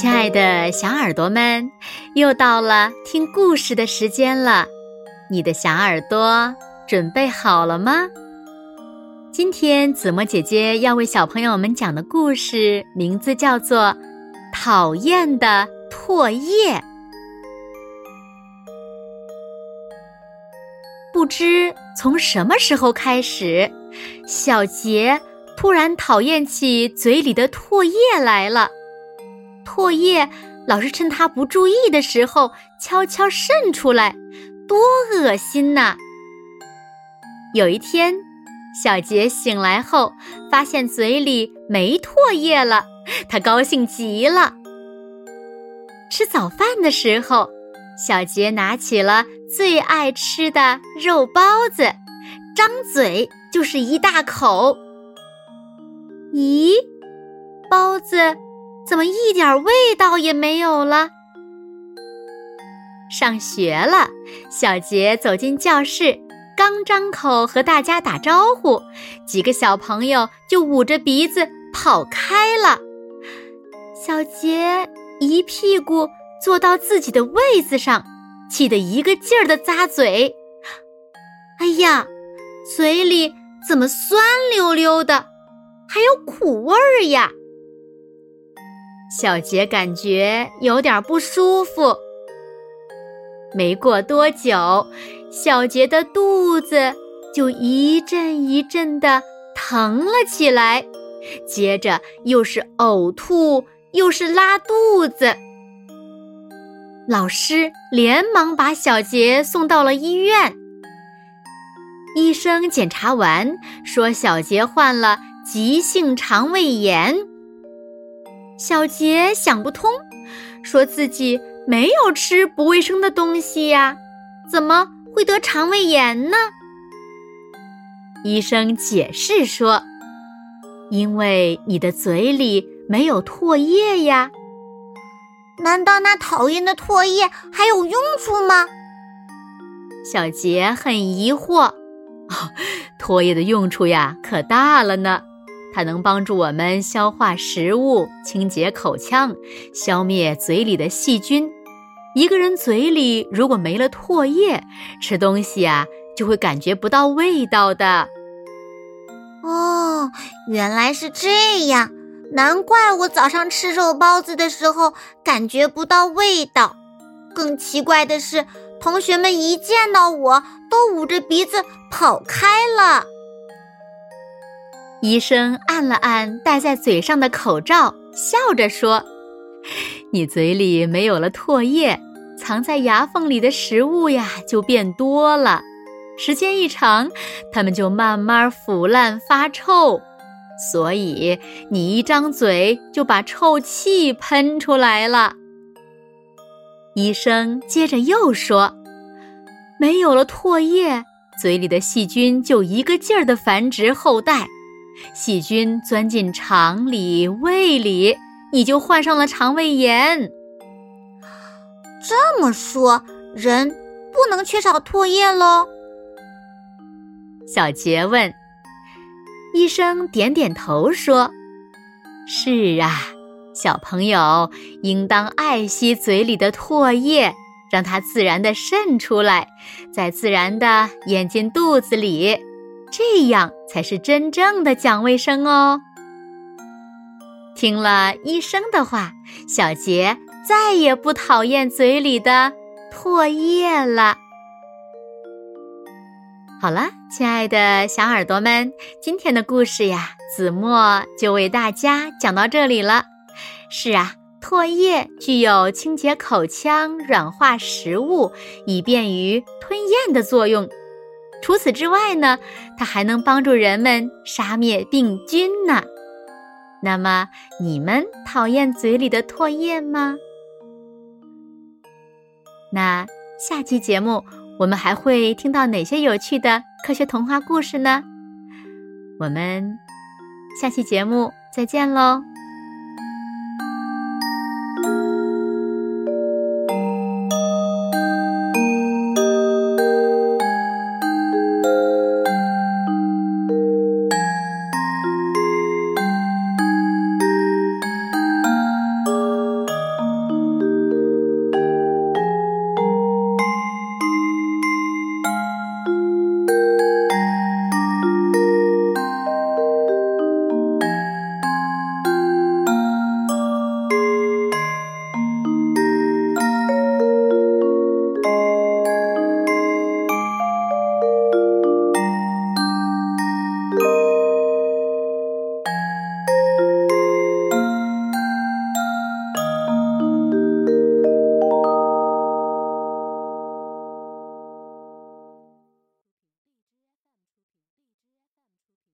亲爱的小耳朵们，又到了听故事的时间了。你的小耳朵准备好了吗？今天子墨姐姐要为小朋友们讲的故事名字叫做《讨厌的唾液》。不知从什么时候开始，小杰突然讨厌起嘴里的唾液来了。唾液老是趁他不注意的时候悄悄渗出来，多恶心呐！有一天，小杰醒来后发现嘴里没唾液了，他高兴极了。吃早饭的时候，小杰拿起了最爱吃的肉包子，张嘴就是一大口。咦，包子？怎么一点味道也没有了？上学了，小杰走进教室，刚张口和大家打招呼，几个小朋友就捂着鼻子跑开了。小杰一屁股坐到自己的位子上，气得一个劲儿的咂嘴。哎呀，嘴里怎么酸溜溜的，还有苦味儿呀！小杰感觉有点不舒服。没过多久，小杰的肚子就一阵一阵的疼了起来，接着又是呕吐，又是拉肚子。老师连忙把小杰送到了医院。医生检查完说，小杰患了急性肠胃炎。小杰想不通，说自己没有吃不卫生的东西呀，怎么会得肠胃炎呢？医生解释说：“因为你的嘴里没有唾液呀。”难道那讨厌的唾液还有用处吗？小杰很疑惑。哦唾液的用处呀，可大了呢。它能帮助我们消化食物、清洁口腔、消灭嘴里的细菌。一个人嘴里如果没了唾液，吃东西啊就会感觉不到味道的。哦，原来是这样，难怪我早上吃肉包子的时候感觉不到味道。更奇怪的是，同学们一见到我都捂着鼻子跑开了。医生按了按戴在嘴上的口罩，笑着说：“ 你嘴里没有了唾液，藏在牙缝里的食物呀就变多了。时间一长，它们就慢慢腐烂发臭。所以你一张嘴就把臭气喷出来了。”医生接着又说：“没有了唾液，嘴里的细菌就一个劲儿的繁殖后代。”细菌钻进肠里、胃里，你就患上了肠胃炎。这么说，人不能缺少唾液喽？小杰问。医生点点头说：“是啊，小朋友应当爱惜嘴里的唾液，让它自然的渗出来，再自然的咽进肚子里。”这样才是真正的讲卫生哦。听了医生的话，小杰再也不讨厌嘴里的唾液了。好了，亲爱的小耳朵们，今天的故事呀，子墨就为大家讲到这里了。是啊，唾液具有清洁口腔、软化食物、以便于吞咽的作用。除此之外呢，它还能帮助人们杀灭病菌呢。那么，你们讨厌嘴里的唾液吗？那下期节目我们还会听到哪些有趣的科学童话故事呢？我们下期节目再见喽！